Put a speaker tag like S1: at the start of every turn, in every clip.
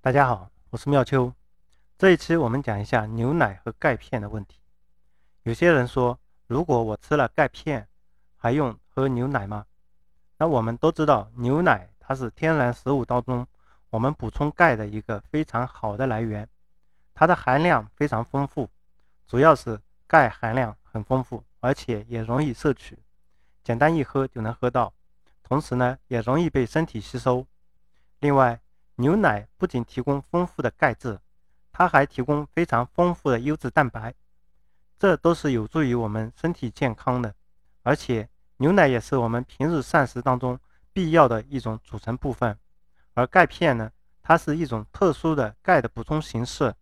S1: 大家好，我是妙秋。这一期我们讲一下牛奶和钙片的问题。有些人说，如果我吃了钙片，还用喝牛奶吗？那我们都知道，牛奶它是天然食物当中我们补充钙的一个非常好的来源，它的含量非常丰富，主要是钙含量很丰富，而且也容易摄取，简单一喝就能喝到，同时呢也容易被身体吸收。另外，牛奶不仅提供丰富的钙质，它还提供非常丰富的优质蛋白，这都是有助于我们身体健康的。而且，牛奶也是我们平日膳食当中必要的一种组成部分。而钙片呢，它是一种特殊的钙的补充形式，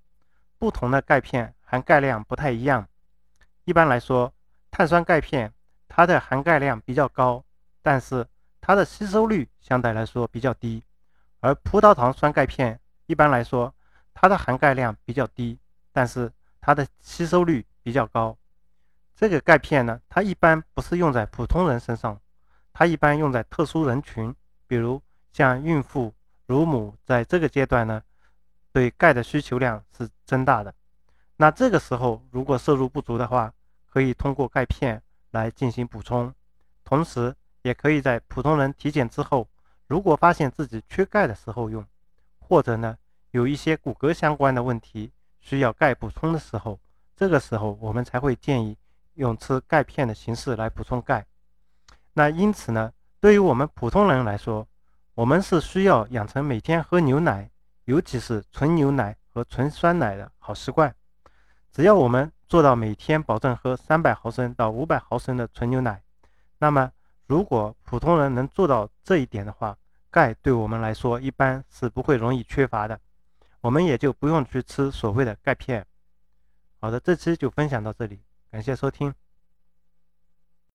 S1: 不同的钙片含钙量不太一样。一般来说，碳酸钙片它的含钙量比较高，但是它的吸收率相对来说比较低。而葡萄糖酸钙片一般来说，它的含钙量比较低，但是它的吸收率比较高。这个钙片呢，它一般不是用在普通人身上，它一般用在特殊人群，比如像孕妇、乳母，在这个阶段呢，对钙的需求量是增大的。那这个时候如果摄入不足的话，可以通过钙片来进行补充，同时也可以在普通人体检之后。如果发现自己缺钙的时候用，或者呢有一些骨骼相关的问题需要钙补充的时候，这个时候我们才会建议用吃钙片的形式来补充钙。那因此呢，对于我们普通人来说，我们是需要养成每天喝牛奶，尤其是纯牛奶和纯酸奶的好习惯。只要我们做到每天保证喝三百毫升到五百毫升的纯牛奶，那么。如果普通人能做到这一点的话，钙对我们来说一般是不会容易缺乏的，我们也就不用去吃所谓的钙片。好的，这期就分享到这里，感谢收听。